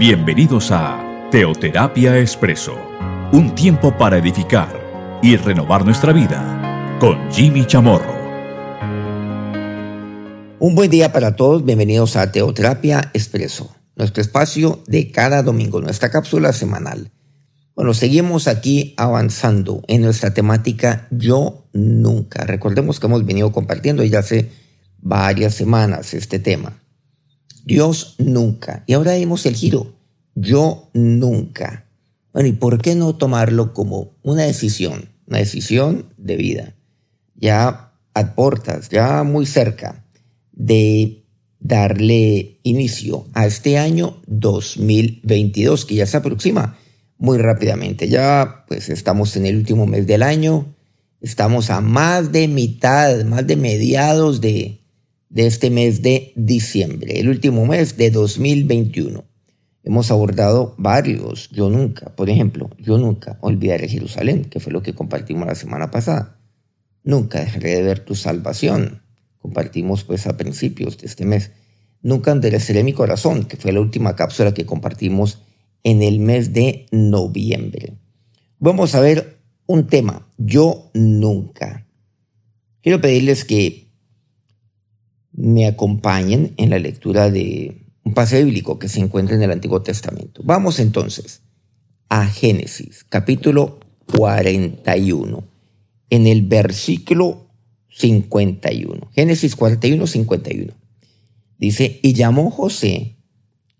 Bienvenidos a Teoterapia Expreso, un tiempo para edificar y renovar nuestra vida con Jimmy Chamorro. Un buen día para todos, bienvenidos a Teoterapia Expreso, nuestro espacio de cada domingo, nuestra cápsula semanal. Bueno, seguimos aquí avanzando en nuestra temática Yo Nunca. Recordemos que hemos venido compartiendo ya hace varias semanas este tema. Dios nunca. Y ahora vemos el giro. Yo nunca. Bueno, ¿y por qué no tomarlo como una decisión? Una decisión de vida. Ya a portas, ya muy cerca de darle inicio a este año 2022 que ya se aproxima muy rápidamente. Ya pues estamos en el último mes del año, estamos a más de mitad, más de mediados de, de este mes de diciembre, el último mes de 2021. Hemos abordado varios, yo nunca, por ejemplo, yo nunca olvidaré Jerusalén, que fue lo que compartimos la semana pasada. Nunca dejaré de ver tu salvación. Compartimos pues a principios de este mes. Nunca endereceré mi corazón, que fue la última cápsula que compartimos en el mes de noviembre. Vamos a ver un tema, yo nunca. Quiero pedirles que me acompañen en la lectura de un pase bíblico que se encuentra en el Antiguo Testamento. Vamos entonces a Génesis, capítulo 41, en el versículo 51. Génesis 41, 51. Dice, y llamó José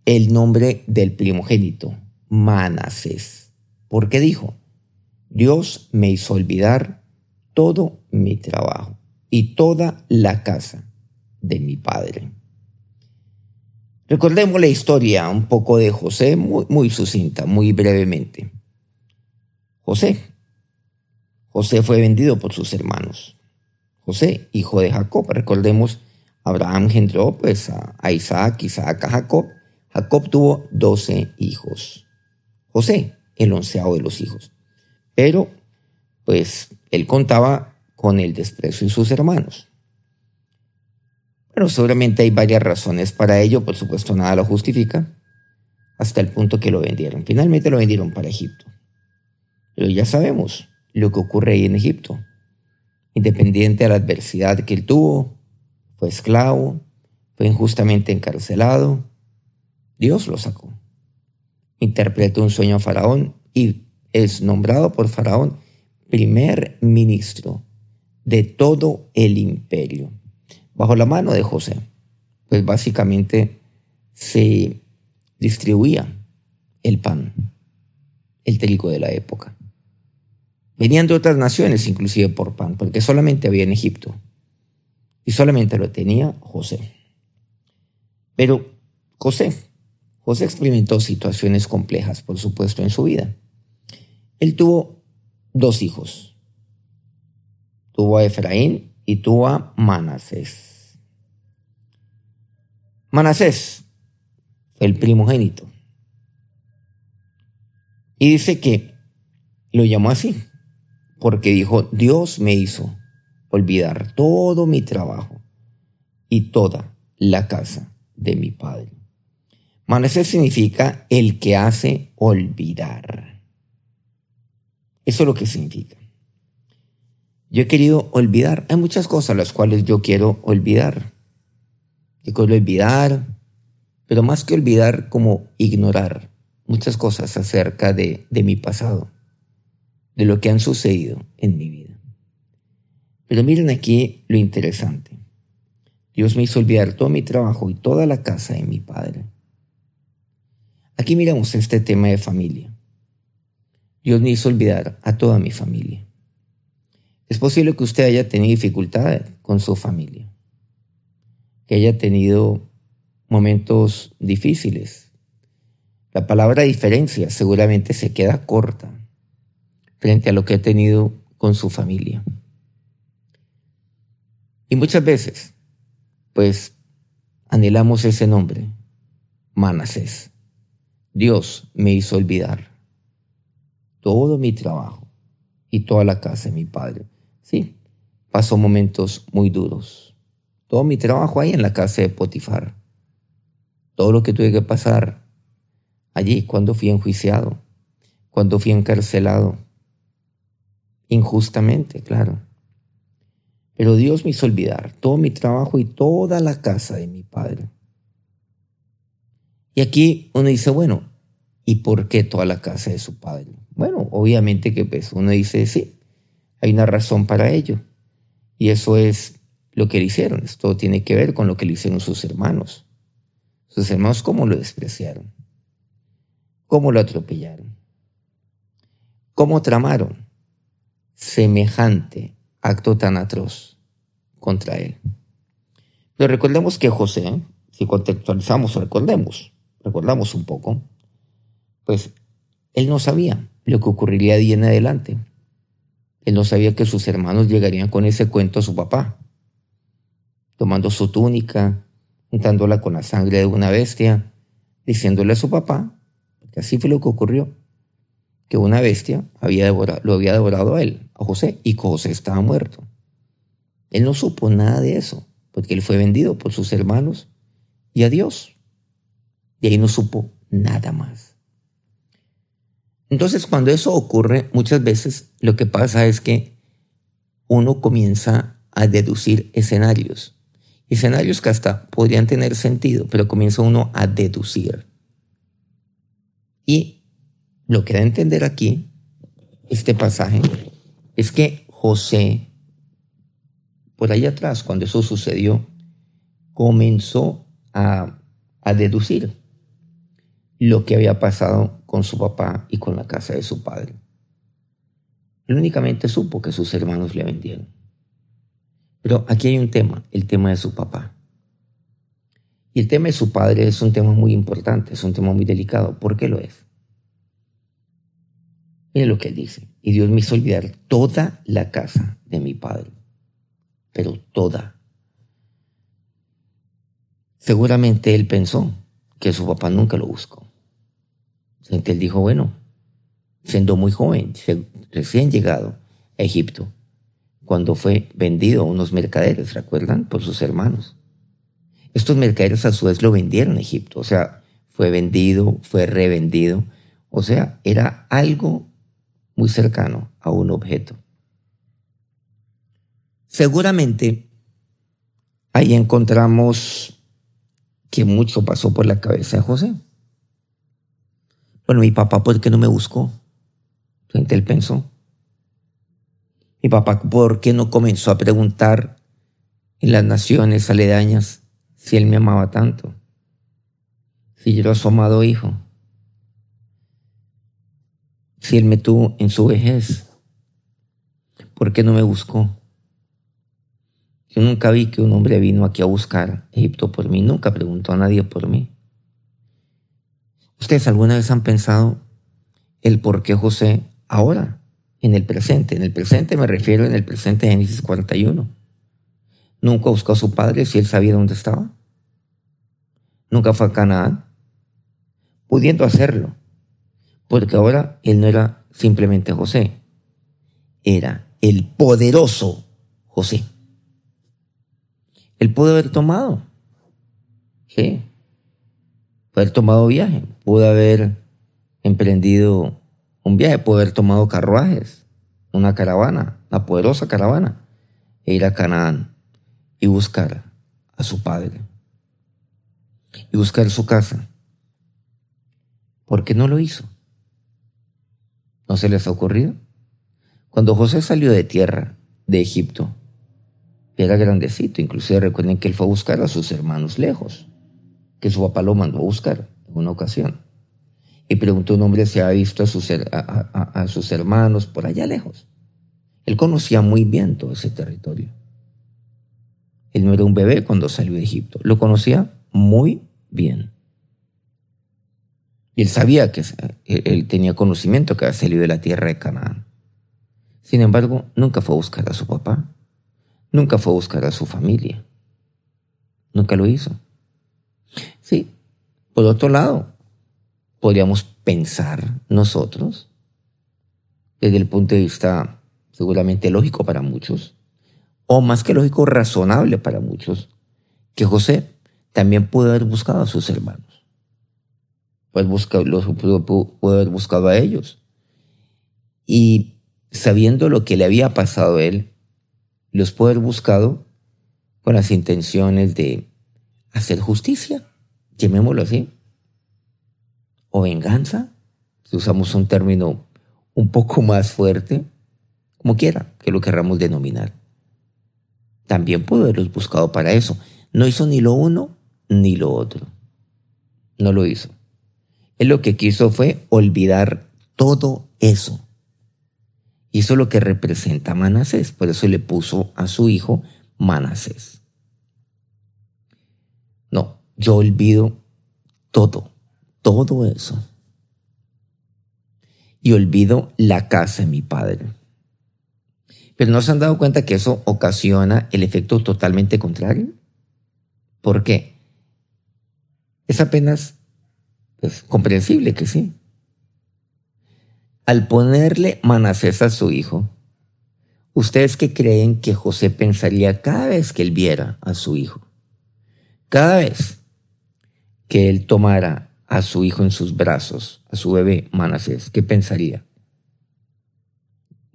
el nombre del primogénito, Manasés, porque dijo, Dios me hizo olvidar todo mi trabajo y toda la casa de mi padre. Recordemos la historia un poco de José, muy, muy sucinta, muy brevemente. José. José fue vendido por sus hermanos. José, hijo de Jacob. Recordemos, Abraham engendró pues, a Isaac, Isaac a Jacob. Jacob tuvo doce hijos. José, el onceavo de los hijos. Pero, pues, él contaba con el desprecio de sus hermanos. Bueno, seguramente hay varias razones para ello, por supuesto nada lo justifica, hasta el punto que lo vendieron. Finalmente lo vendieron para Egipto. Pero ya sabemos lo que ocurre ahí en Egipto. Independiente de la adversidad que él tuvo, fue esclavo, fue injustamente encarcelado, Dios lo sacó. Interpretó un sueño a Faraón y es nombrado por Faraón primer ministro de todo el imperio bajo la mano de José. Pues básicamente se distribuía el pan, el trigo de la época. Venían de otras naciones inclusive por pan, porque solamente había en Egipto. Y solamente lo tenía José. Pero José, José experimentó situaciones complejas, por supuesto, en su vida. Él tuvo dos hijos. Tuvo a Efraín y tuvo a Manasés. Manasés el primogénito. Y dice que lo llamó así, porque dijo, Dios me hizo olvidar todo mi trabajo y toda la casa de mi padre. Manasés significa el que hace olvidar. Eso es lo que significa. Yo he querido olvidar. Hay muchas cosas las cuales yo quiero olvidar que quiero olvidar, pero más que olvidar, como ignorar muchas cosas acerca de, de mi pasado, de lo que han sucedido en mi vida. Pero miren aquí lo interesante. Dios me hizo olvidar todo mi trabajo y toda la casa de mi padre. Aquí miramos este tema de familia. Dios me hizo olvidar a toda mi familia. Es posible que usted haya tenido dificultad con su familia que haya tenido momentos difíciles. La palabra diferencia seguramente se queda corta frente a lo que ha tenido con su familia. Y muchas veces, pues, anhelamos ese nombre, Manasés. Dios me hizo olvidar todo mi trabajo y toda la casa de mi padre. Sí, pasó momentos muy duros todo mi trabajo ahí en la casa de Potifar. Todo lo que tuve que pasar allí cuando fui enjuiciado, cuando fui encarcelado, injustamente, claro. Pero Dios me hizo olvidar todo mi trabajo y toda la casa de mi padre. Y aquí uno dice, bueno, ¿y por qué toda la casa de su padre? Bueno, obviamente que pues uno dice, sí, hay una razón para ello. Y eso es lo que le hicieron. Esto tiene que ver con lo que le hicieron sus hermanos. Sus hermanos, ¿cómo lo despreciaron? ¿Cómo lo atropellaron? ¿Cómo tramaron semejante acto tan atroz contra él? Pero recordemos que José, si contextualizamos, recordemos, recordamos un poco, pues él no sabía lo que ocurriría de ahí en adelante. Él no sabía que sus hermanos llegarían con ese cuento a su papá, tomando su túnica, untándola con la sangre de una bestia, diciéndole a su papá, porque así fue lo que ocurrió, que una bestia había lo había devorado a él, a José, y que José estaba muerto. Él no supo nada de eso, porque él fue vendido por sus hermanos y a Dios. Y ahí no supo nada más. Entonces, cuando eso ocurre, muchas veces lo que pasa es que uno comienza a deducir escenarios. Escenarios que hasta podrían tener sentido, pero comienza uno a deducir. Y lo que da a entender aquí, este pasaje, es que José, por ahí atrás, cuando eso sucedió, comenzó a, a deducir lo que había pasado con su papá y con la casa de su padre. Él únicamente supo que sus hermanos le vendieron. Pero aquí hay un tema, el tema de su papá. Y el tema de su padre es un tema muy importante, es un tema muy delicado. ¿Por qué lo es? Mire lo que él dice. Y Dios me hizo olvidar toda la casa de mi padre. Pero toda. Seguramente él pensó que su papá nunca lo buscó. Entonces él dijo, bueno, siendo muy joven, recién llegado a Egipto, cuando fue vendido a unos mercaderes, ¿recuerdan? Por sus hermanos. Estos mercaderes a su vez lo vendieron a Egipto, o sea, fue vendido, fue revendido, o sea, era algo muy cercano a un objeto. Seguramente ahí encontramos que mucho pasó por la cabeza de José. Bueno, mi papá, ¿por qué no me buscó? Entonces él pensó. Mi papá, ¿por qué no comenzó a preguntar en las naciones aledañas si él me amaba tanto? Si yo era su amado hijo. Si él me tuvo en su vejez. ¿Por qué no me buscó? Yo nunca vi que un hombre vino aquí a buscar Egipto por mí. Nunca preguntó a nadie por mí. ¿Ustedes alguna vez han pensado el por qué José ahora, en el presente? En el presente me refiero en el presente de Génesis 41. Nunca buscó a su padre si él sabía dónde estaba. Nunca fue a Canaán, pudiendo hacerlo, porque ahora él no era simplemente José, era el poderoso José. Él pudo haber tomado, sí, haber tomado viaje, pudo haber emprendido un viaje, pudo haber tomado carruajes, una caravana, una poderosa caravana, e ir a Canaán y buscar a su padre y buscar su casa. ¿Por qué no lo hizo? ¿No se les ha ocurrido? Cuando José salió de tierra de Egipto, era grandecito, inclusive recuerden que él fue a buscar a sus hermanos lejos, que su papá lo mandó a buscar en una ocasión. Y preguntó un hombre si había visto a sus, a sus hermanos por allá lejos. Él conocía muy bien todo ese territorio. Él no era un bebé cuando salió de Egipto, lo conocía muy bien. Y él sabía que él tenía conocimiento que había salido de la tierra de Canaán. Sin embargo, nunca fue a buscar a su papá, nunca fue a buscar a su familia. Nunca lo hizo. Por otro lado, podríamos pensar nosotros, desde el punto de vista seguramente lógico para muchos, o más que lógico, razonable para muchos, que José también pudo haber buscado a sus hermanos. los pudo, haber buscado a ellos. Y sabiendo lo que le había pasado a él, los pudo haber buscado con las intenciones de hacer justicia, llamémoslo así, o venganza, si usamos un término un poco más fuerte, como quiera que lo querramos denominar. También pudo haberlos buscado para eso. No hizo ni lo uno ni lo otro. No lo hizo. Él lo que quiso fue olvidar todo eso. Es lo que representa Manasés. Por eso le puso a su hijo Manasés. Yo olvido todo, todo eso. Y olvido la casa de mi padre. Pero ¿no se han dado cuenta que eso ocasiona el efecto totalmente contrario? ¿Por qué? Es apenas es comprensible que sí. Al ponerle Manasés a su hijo, ¿ustedes qué creen que José pensaría cada vez que él viera a su hijo? Cada vez que él tomara a su hijo en sus brazos, a su bebé Manasés, ¿qué pensaría?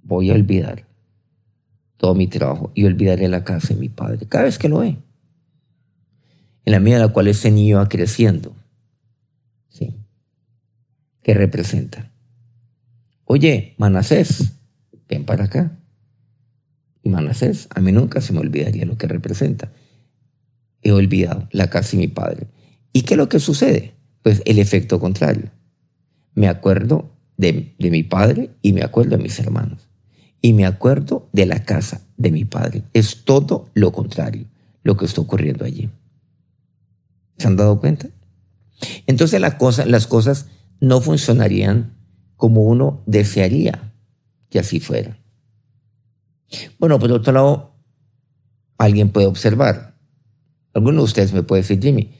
Voy a olvidar todo mi trabajo y olvidaré la casa de mi padre cada vez que lo ve. En la medida en la cual ese niño va creciendo, ¿Qué representa? Oye, Manasés, ven para acá. Y Manasés, a mí nunca se me olvidaría lo que representa. He olvidado la casa de mi padre. ¿Y qué es lo que sucede? Pues el efecto contrario. Me acuerdo de, de mi padre y me acuerdo de mis hermanos. Y me acuerdo de la casa de mi padre. Es todo lo contrario lo que está ocurriendo allí. ¿Se han dado cuenta? Entonces las cosas no funcionarían como uno desearía que así fuera. Bueno, por otro lado, alguien puede observar. Alguno de ustedes me puede decir, Jimmy,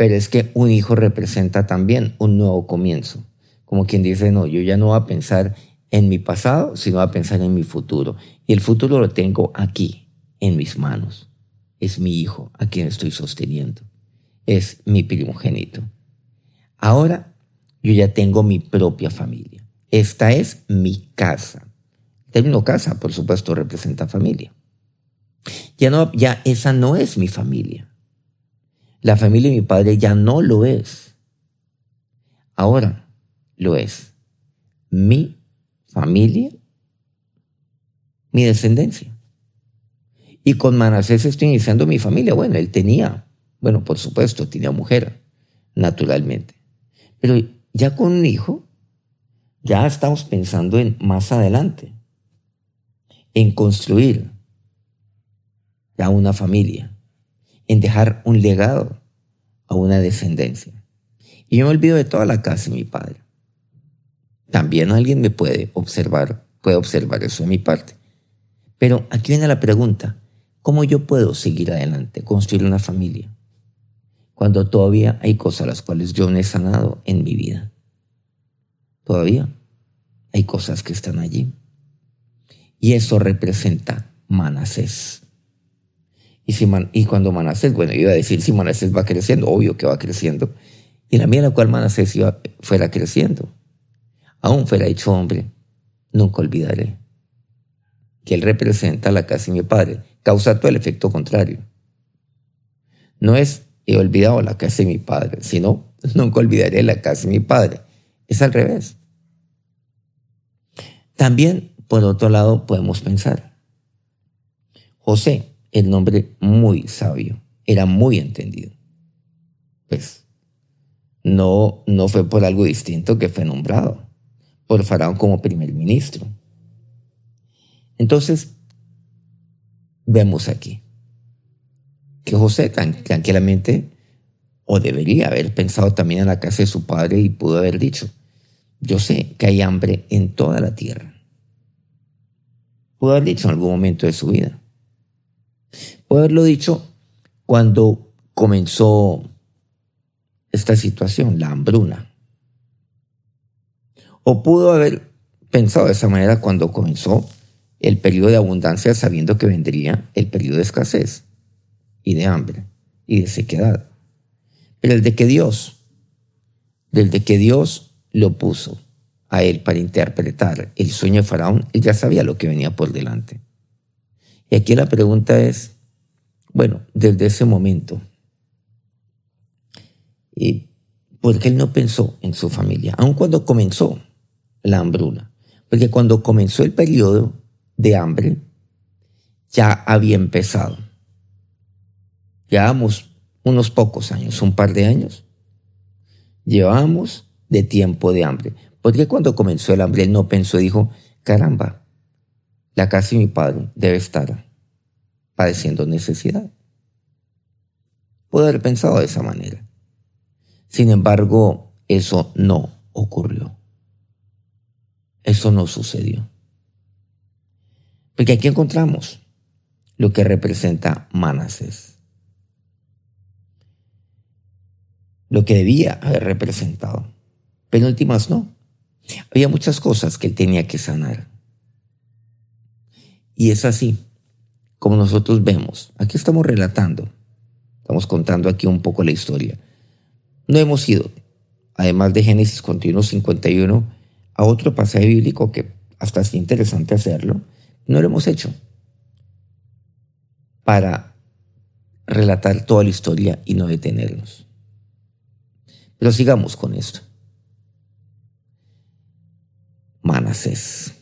pero es que un hijo representa también un nuevo comienzo. Como quien dice, no, yo ya no voy a pensar en mi pasado, sino voy a pensar en mi futuro. Y el futuro lo tengo aquí, en mis manos. Es mi hijo a quien estoy sosteniendo. Es mi primogénito. Ahora yo ya tengo mi propia familia. Esta es mi casa. El término casa, por supuesto, representa familia. Ya, no, ya esa no es mi familia. La familia de mi padre ya no lo es. Ahora lo es. Mi familia, mi descendencia. Y con Manasés estoy iniciando mi familia. Bueno, él tenía, bueno, por supuesto, tenía mujer, naturalmente. Pero ya con un hijo, ya estamos pensando en más adelante, en construir ya una familia, en dejar un legado a una descendencia. Y yo me olvido de toda la casa de mi padre. También alguien me puede observar, puede observar eso de mi parte. Pero aquí viene la pregunta, ¿cómo yo puedo seguir adelante, construir una familia? cuando todavía hay cosas las cuales yo no he sanado en mi vida. Todavía hay cosas que están allí. Y eso representa Manasés. Y, cuando Manasés, bueno, iba a decir si Manasés va creciendo, obvio que va creciendo. Y la medida en la cual Manasés iba, fuera creciendo, aún fuera hecho hombre, nunca olvidaré que él representa la casa de mi padre, causa todo el efecto contrario. No es he olvidado la casa de mi padre, si no, nunca olvidaré la casa de mi padre. Es al revés. También, por otro lado, podemos pensar, José, el nombre muy sabio, era muy entendido. Pues no, no fue por algo distinto que fue nombrado por Faraón como primer ministro. Entonces, vemos aquí que José tranquilamente, o debería haber pensado también en la casa de su padre y pudo haber dicho, yo sé que hay hambre en toda la tierra. Pudo haber dicho en algún momento de su vida. Pudo haberlo dicho cuando comenzó esta situación, la hambruna. O pudo haber pensado de esa manera cuando comenzó el periodo de abundancia sabiendo que vendría el periodo de escasez y de hambre y de sequedad. Pero el de que Dios desde que Dios lo puso a él para interpretar el sueño de Faraón, él ya sabía lo que venía por delante. Y aquí la pregunta es, bueno, desde ese momento, ¿y ¿por qué él no pensó en su familia? Aun cuando comenzó la hambruna. Porque cuando comenzó el periodo de hambre, ya había empezado. Llevamos unos pocos años, un par de años. Llevamos de tiempo de hambre. Porque cuando comenzó el hambre él no pensó dijo, caramba, la casa de mi padre debe estar padeciendo necesidad. Pudo haber pensado de esa manera. Sin embargo, eso no ocurrió. Eso no sucedió. Porque aquí encontramos lo que representa Manasés. Lo que debía haber representado. Pero últimas no. Había muchas cosas que él tenía que sanar. Y es así como nosotros vemos. Aquí estamos relatando. Estamos contando aquí un poco la historia. No hemos ido, además de Génesis continuo 51, a otro pasaje bíblico que hasta es interesante hacerlo. No lo hemos hecho para relatar toda la historia y no detenernos. Pero sigamos con esto. Manasés.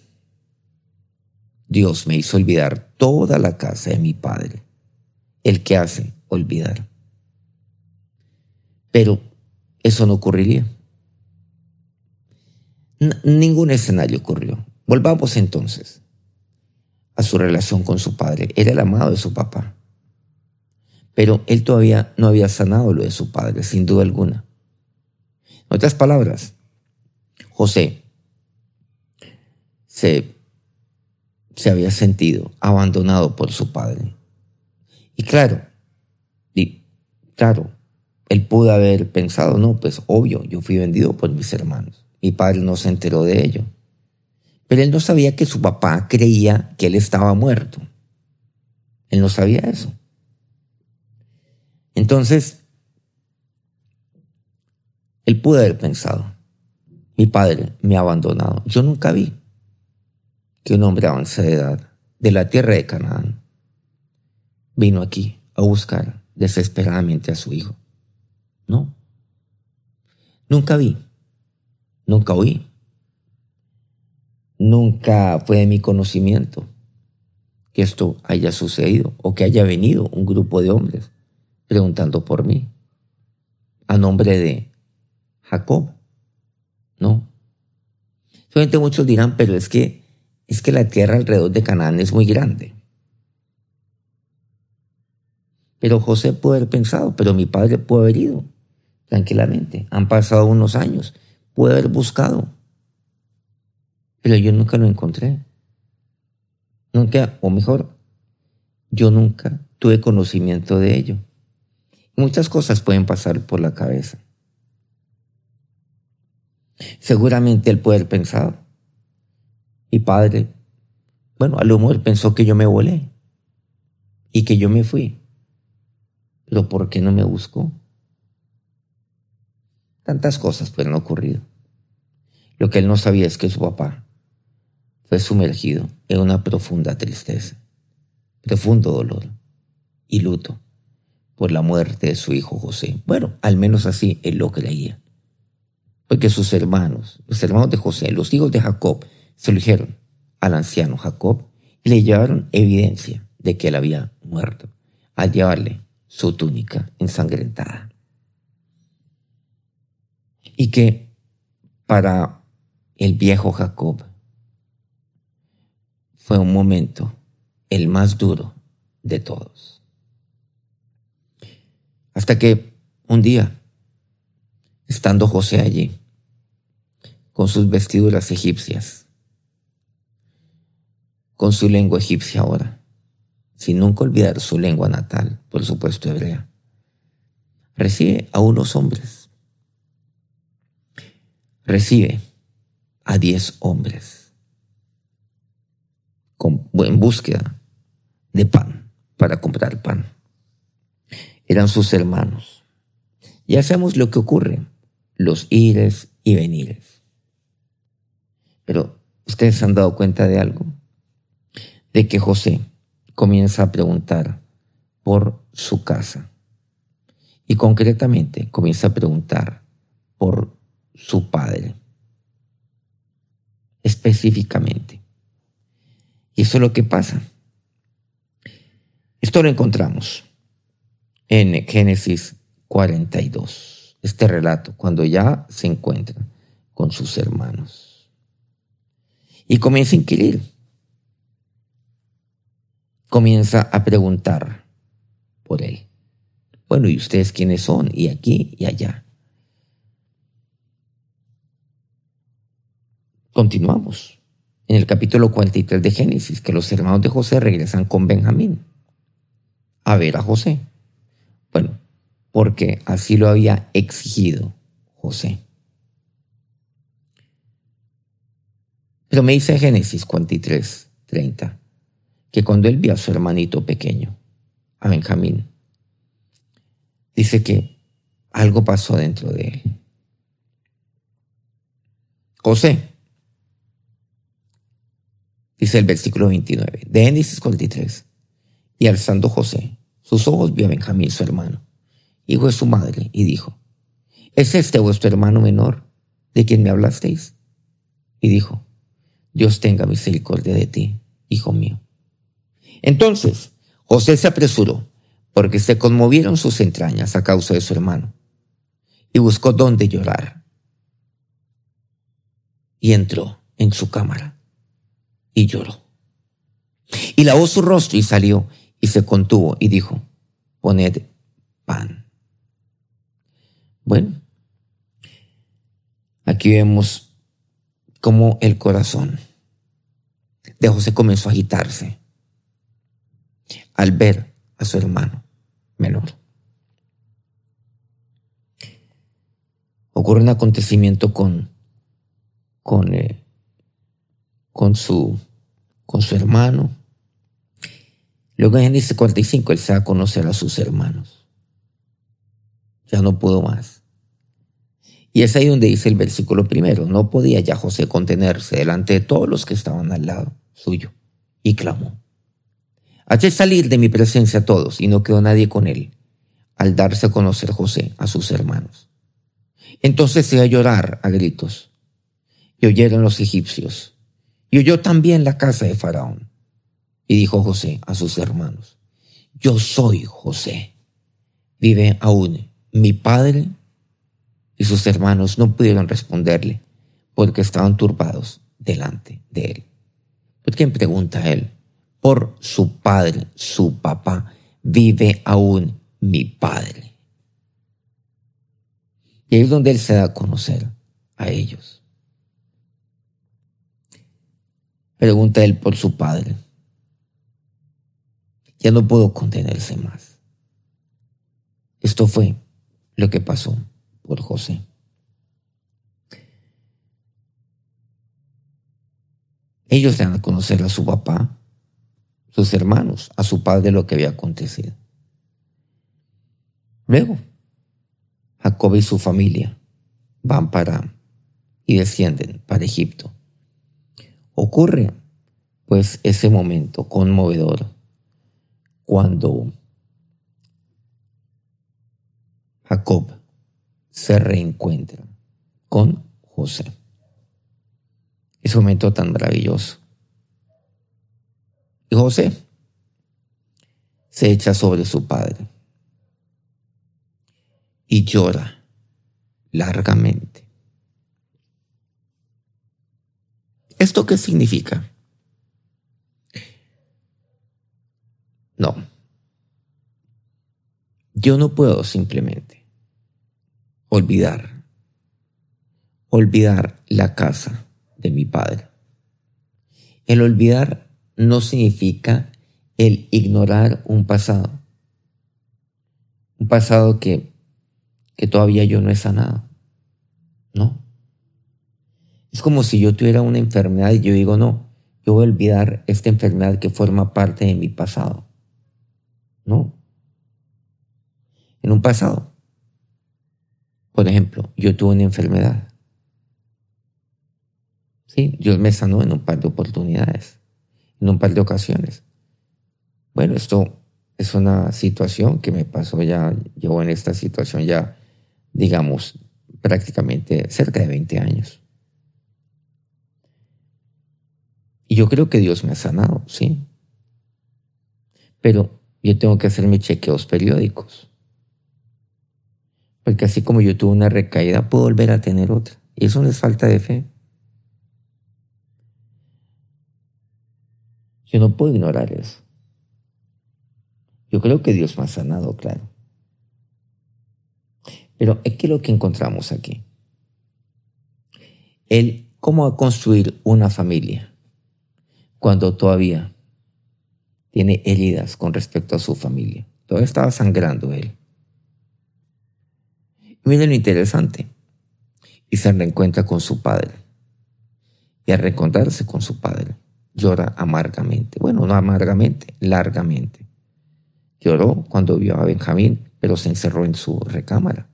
Dios me hizo olvidar toda la casa de mi padre, el que hace olvidar. Pero eso no ocurriría. ningún escenario ocurrió. Volvamos entonces a su relación con su padre. Era el amado de su papá. Pero él todavía no había sanado lo de su padre, sin duda alguna. En otras palabras, José se, se había sentido abandonado por su padre. Y claro, claro, él pudo haber pensado, no, pues obvio, yo fui vendido por mis hermanos. Mi padre no se enteró de ello. Pero él no sabía que su papá creía que él estaba muerto. Él no sabía eso. Entonces, él pudo haber pensado, mi padre me ha abandonado. Yo nunca vi que un hombre avanza de edad de la tierra de Canaán vino aquí a buscar desesperadamente a su hijo. No. Nunca vi, nunca oí, nunca fue de mi conocimiento que esto haya sucedido o que haya venido un grupo de hombres preguntando por mí a nombre de Jacob. No. Solamente muchos dirán, pero es que es que la tierra alrededor de Canaán es muy grande. Pero José puede haber pensado, pero mi padre puede haber ido tranquilamente. Han pasado unos años, puede haber buscado, pero yo nunca lo encontré. Nunca, o mejor, yo nunca tuve conocimiento de ello. Muchas cosas pueden pasar por la cabeza. Seguramente él puede haber pensado, mi padre, bueno, a lo mejor pensó que yo me volé y que yo me fui. Pero ¿por qué no me buscó? Tantas cosas pueden ocurrido. Lo que él no sabía es que su papá fue sumergido en una profunda tristeza, profundo dolor y luto por la muerte de su hijo José. Bueno, al menos así él lo creía. Porque sus hermanos, los hermanos de José, los hijos de Jacob, dijeron al anciano Jacob y le llevaron evidencia de que él había muerto al llevarle su túnica ensangrentada. Y que para el viejo Jacob fue un momento el más duro de todos. Hasta que un día, estando José allí, con sus vestiduras egipcias, con su lengua egipcia ahora, sin nunca olvidar su lengua natal, por supuesto hebrea. Recibe a unos hombres. Recibe a diez hombres en búsqueda de pan para comprar pan. Eran sus hermanos. Ya sabemos lo que ocurre los ires y venires. Pero ustedes se han dado cuenta de algo, de que José comienza a preguntar por su casa y concretamente comienza a preguntar por su padre, específicamente. Y eso es lo que pasa. Esto lo encontramos en Génesis 42, este relato, cuando ya se encuentra con sus hermanos. Y comienza a inquirir. Comienza a preguntar por él. Bueno, ¿y ustedes quiénes son? Y aquí y allá. Continuamos en el capítulo 43 de Génesis, que los hermanos de José regresan con Benjamín a ver a José. Bueno, porque así lo había exigido José. Pero me dice Génesis 43, 30, que cuando él vio a su hermanito pequeño, a Benjamín, dice que algo pasó dentro de él. José, dice el versículo 29 de Génesis 43, y alzando José sus ojos vio a Benjamín, su hermano, hijo de su madre, y dijo, ¿es este vuestro hermano menor de quien me hablasteis? Y dijo, Dios tenga misericordia de ti, hijo mío. Entonces José se apresuró, porque se conmovieron sus entrañas a causa de su hermano, y buscó dónde llorar. Y entró en su cámara y lloró. Y lavó su rostro y salió y se contuvo y dijo, poned pan. Bueno, aquí vemos cómo el corazón de José comenzó a agitarse al ver a su hermano menor. Ocurre un acontecimiento con, con, eh, con, su, con su hermano Luego en Génesis 45 él se va a conocer a sus hermanos. Ya no pudo más. Y es ahí donde dice el versículo primero, no podía ya José contenerse delante de todos los que estaban al lado suyo, y clamó. Hace salir de mi presencia a todos, y no quedó nadie con él, al darse a conocer José a sus hermanos. Entonces se a llorar a gritos, y oyeron los egipcios, y oyó también la casa de Faraón. Y dijo José a sus hermanos, yo soy José. Vive aún mi padre. Y sus hermanos no pudieron responderle porque estaban turbados delante de él. ¿Por quién pregunta a él? Por su padre, su papá. Vive aún mi padre. Y ahí es donde él se da a conocer a ellos. Pregunta él por su padre. Ya no puedo contenerse más. Esto fue lo que pasó por José. Ellos dan a conocer a su papá, sus hermanos, a su padre lo que había acontecido. Luego, Jacob y su familia van para y descienden para Egipto. Ocurre pues ese momento conmovedor cuando Jacob se reencuentra con José. Ese momento tan maravilloso. Y José se echa sobre su padre y llora largamente. ¿Esto qué significa? No. Yo no puedo simplemente olvidar, olvidar la casa de mi padre. El olvidar no significa el ignorar un pasado. Un pasado que, que todavía yo no he sanado. No. Es como si yo tuviera una enfermedad y yo digo, no, yo voy a olvidar esta enfermedad que forma parte de mi pasado. No. En un pasado Por ejemplo, yo tuve una enfermedad. Sí, Dios me sanó en un par de oportunidades, en un par de ocasiones. Bueno, esto es una situación que me pasó ya, llevo en esta situación ya, digamos, prácticamente cerca de 20 años. Y yo creo que Dios me ha sanado, sí. Pero yo tengo que hacer mis chequeos periódicos. Porque así como yo tuve una recaída, puedo volver a tener otra. Y eso no es falta de fe. Yo no puedo ignorar eso. Yo creo que Dios me ha sanado, claro. Pero ¿qué es lo que encontramos aquí? El cómo construir una familia cuando todavía tiene heridas con respecto a su familia. Todavía estaba sangrando él. Y miren lo interesante. Y se reencuentra con su padre. Y al reencontrarse con su padre, llora amargamente. Bueno, no amargamente, largamente. Lloró cuando vio a Benjamín, pero se encerró en su recámara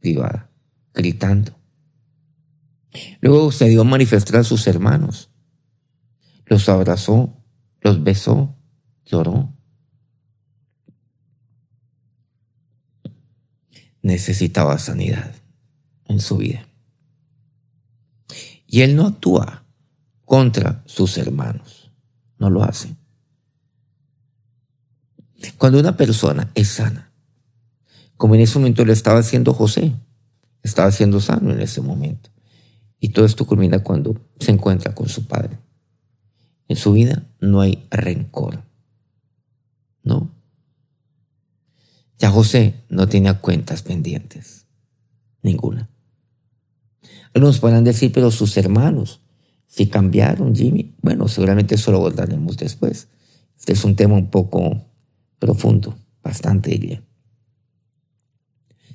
privada, gritando. Luego se dio a manifestar a sus hermanos. Los abrazó, los besó, lloró. Necesitaba sanidad en su vida. Y él no actúa contra sus hermanos. No lo hace. Cuando una persona es sana, como en ese momento lo estaba haciendo José, estaba siendo sano en ese momento. Y todo esto culmina cuando se encuentra con su padre. En su vida no hay rencor. ¿No? Ya José no tenía cuentas pendientes. Ninguna. Algunos podrán decir, pero sus hermanos, si cambiaron, Jimmy, bueno, seguramente eso lo abordaremos después. Este es un tema un poco profundo, bastante diría.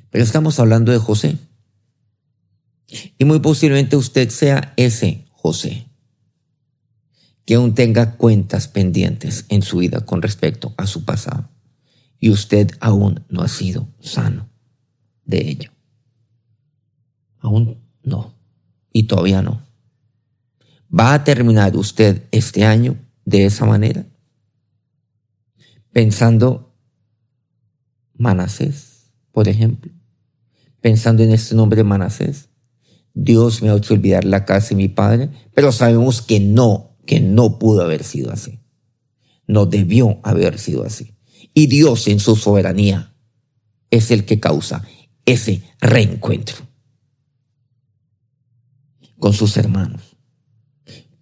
Pero estamos hablando de José. Y muy posiblemente usted sea ese José, que aún tenga cuentas pendientes en su vida con respecto a su pasado. Y usted aún no ha sido sano de ello. Aún no. Y todavía no. ¿Va a terminar usted este año de esa manera? Pensando Manasés, por ejemplo. Pensando en este nombre Manasés. Dios me ha hecho olvidar la casa de mi padre, pero sabemos que no, que no pudo haber sido así. No debió haber sido así. Y Dios en su soberanía es el que causa ese reencuentro con sus hermanos,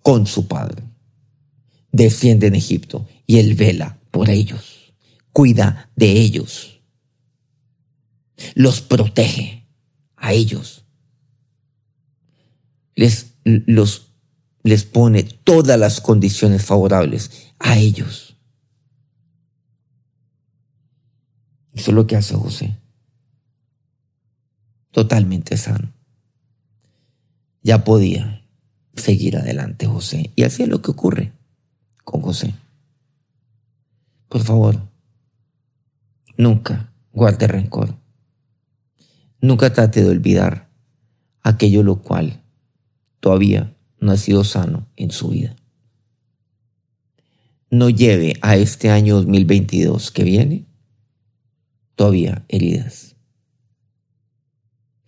con su padre. Desciende en Egipto y él vela por ellos, cuida de ellos, los protege a ellos, les, les pone todas las condiciones favorables a ellos. Eso es lo que hace José. Totalmente sano. Ya podía seguir adelante José. Y así es lo que ocurre con José. Por favor, nunca guarde rencor. Nunca trate de olvidar aquello lo cual todavía no ha sido sano en su vida. No lleve a este año 2022 que viene todavía heridas.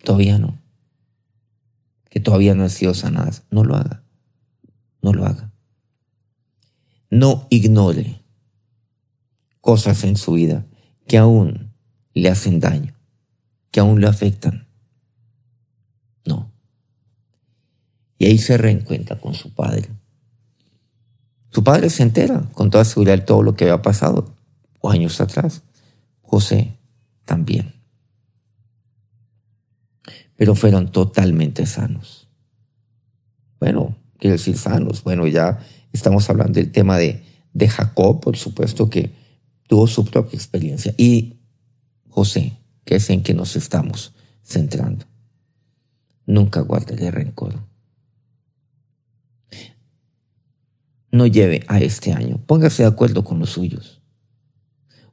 Todavía no. Que todavía no han sido sanadas. No lo haga. No lo haga. No ignore cosas en su vida que aún le hacen daño, que aún le afectan. No. Y ahí se reencuentra con su padre. Su padre se entera con toda seguridad de todo lo que había pasado años atrás. José también. Pero fueron totalmente sanos. Bueno, quiero decir sanos. Bueno, ya estamos hablando del tema de, de Jacob, por supuesto que tuvo su propia experiencia. Y José, que es en que nos estamos centrando. Nunca guarde rencor. No lleve a este año. Póngase de acuerdo con los suyos.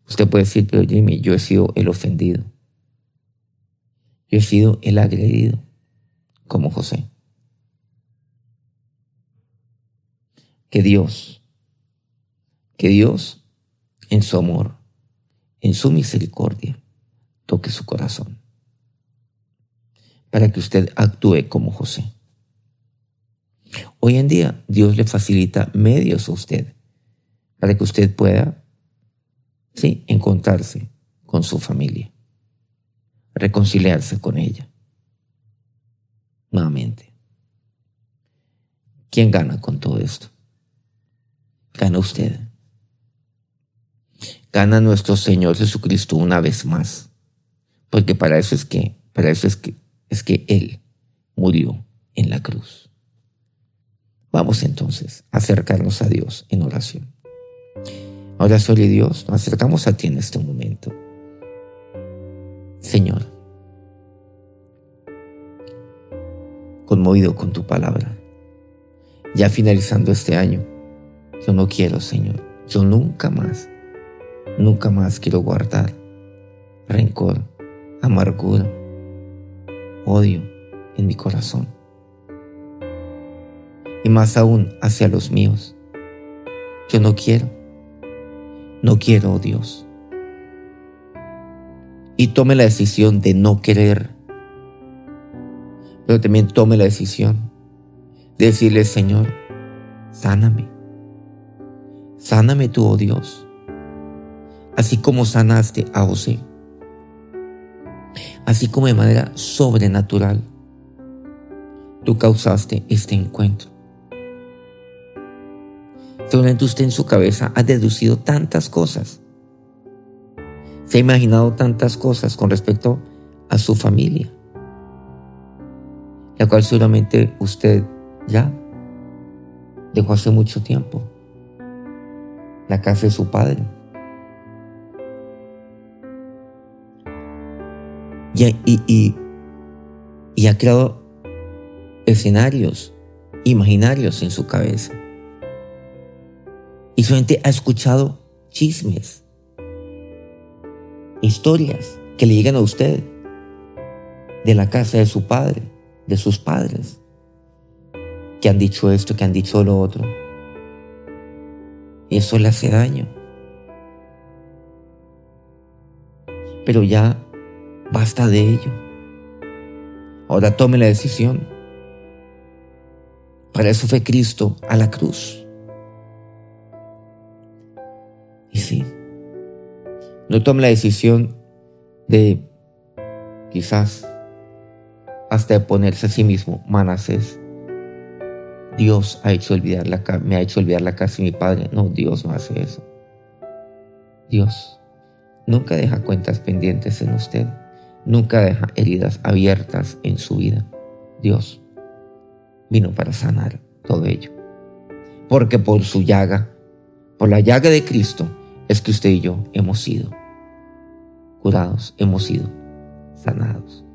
Usted puede decir, pero Jimmy, yo he sido el ofendido. Yo he sido el agredido, como José. Que Dios, que Dios, en su amor, en su misericordia, toque su corazón, para que usted actúe como José. Hoy en día Dios le facilita medios a usted para que usted pueda, sí, encontrarse con su familia, reconciliarse con ella. Nuevamente. ¿Quién gana con todo esto? Gana usted. Gana nuestro Señor Jesucristo una vez más. Porque para eso es que, para eso es que, es que Él murió en la cruz. Vamos entonces a acercarnos a Dios en oración. Ahora, sobre Dios, nos acercamos a ti en este momento. Señor, conmovido con tu palabra, ya finalizando este año, yo no quiero, Señor, yo nunca más, nunca más quiero guardar rencor, amargura, odio en mi corazón. Y más aún hacia los míos. Yo no quiero no quiero, oh Dios. Y tome la decisión de no querer. Pero también tome la decisión de decirle, Señor, sáname. Sáname tú, oh Dios. Así como sanaste a José. Así como de manera sobrenatural tú causaste este encuentro. Seguramente usted en su cabeza ha deducido tantas cosas. Se ha imaginado tantas cosas con respecto a su familia, la cual seguramente usted ya dejó hace mucho tiempo. La casa de su padre. Y, y, ha creado escenarios imaginarios en su cabeza y solamente ha escuchado chismes, historias que le llegan a usted de la casa de su padre, de sus padres, que han dicho esto, que han dicho lo otro. Y eso le hace daño. Pero ya basta de ello. Ahora tome la decisión. Para eso fue Cristo a la cruz. Y sí, no tome la decisión de quizás hasta de ponerse a sí mismo, Manasés. Dios ha hecho olvidar la, me ha hecho olvidar la casa de mi padre. No, Dios no hace eso. Dios nunca deja cuentas pendientes en usted. Nunca deja heridas abiertas en su vida. Dios vino para sanar todo ello. Porque por su llaga, por la llaga de Cristo, es que usted y yo hemos sido curados, hemos sido sanados.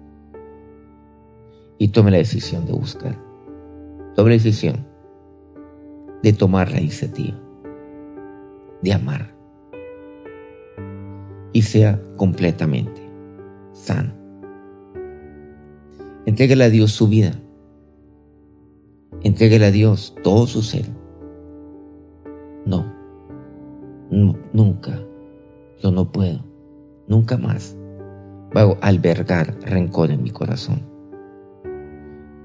Y tome la decisión de buscar. Tome la decisión de tomar la iniciativa, de amar. Y sea completamente sano. Entréguele a Dios su vida. Entréguele a Dios todo su ser. No nunca, yo no puedo, nunca más voy a albergar rencor en mi corazón.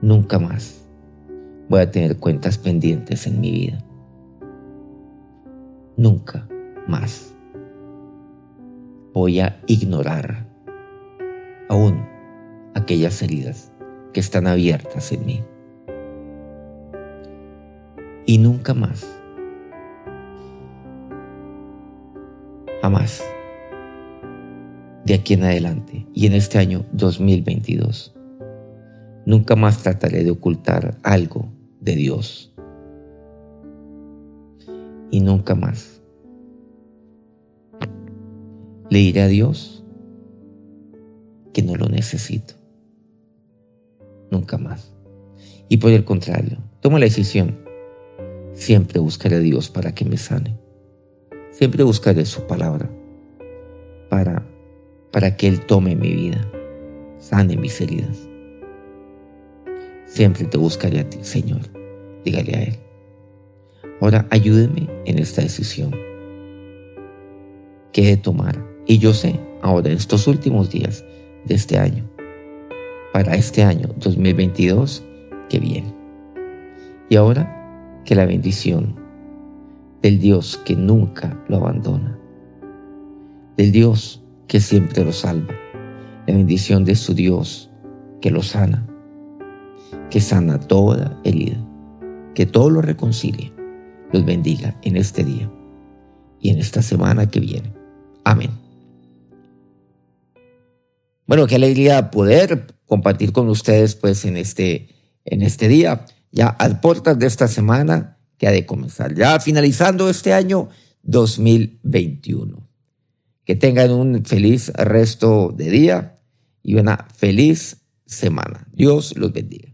Nunca más voy a tener cuentas pendientes en mi vida. Nunca más voy a ignorar aún aquellas heridas que están abiertas en mí. Y nunca más Jamás. De aquí en adelante y en este año 2022. Nunca más trataré de ocultar algo de Dios. Y nunca más le diré a Dios que no lo necesito. Nunca más. Y por el contrario, tomo la decisión. Siempre buscaré a Dios para que me sane. Siempre buscaré su palabra para, para que Él tome mi vida sane mis heridas. Siempre te buscaré a ti, Señor. Dígale a Él. Ahora ayúdeme en esta decisión que he de tomar. Y yo sé, ahora en estos últimos días de este año, para este año 2022 que viene. Y ahora que la bendición del Dios que nunca lo abandona, del Dios que siempre lo salva, la bendición de su Dios que lo sana, que sana toda herida, que todo lo reconcilie, los bendiga en este día y en esta semana que viene. Amén. Bueno, qué alegría poder compartir con ustedes pues en este, en este día, ya a puertas de esta semana que ha de comenzar, ya finalizando este año 2021. Que tengan un feliz resto de día y una feliz semana. Dios los bendiga.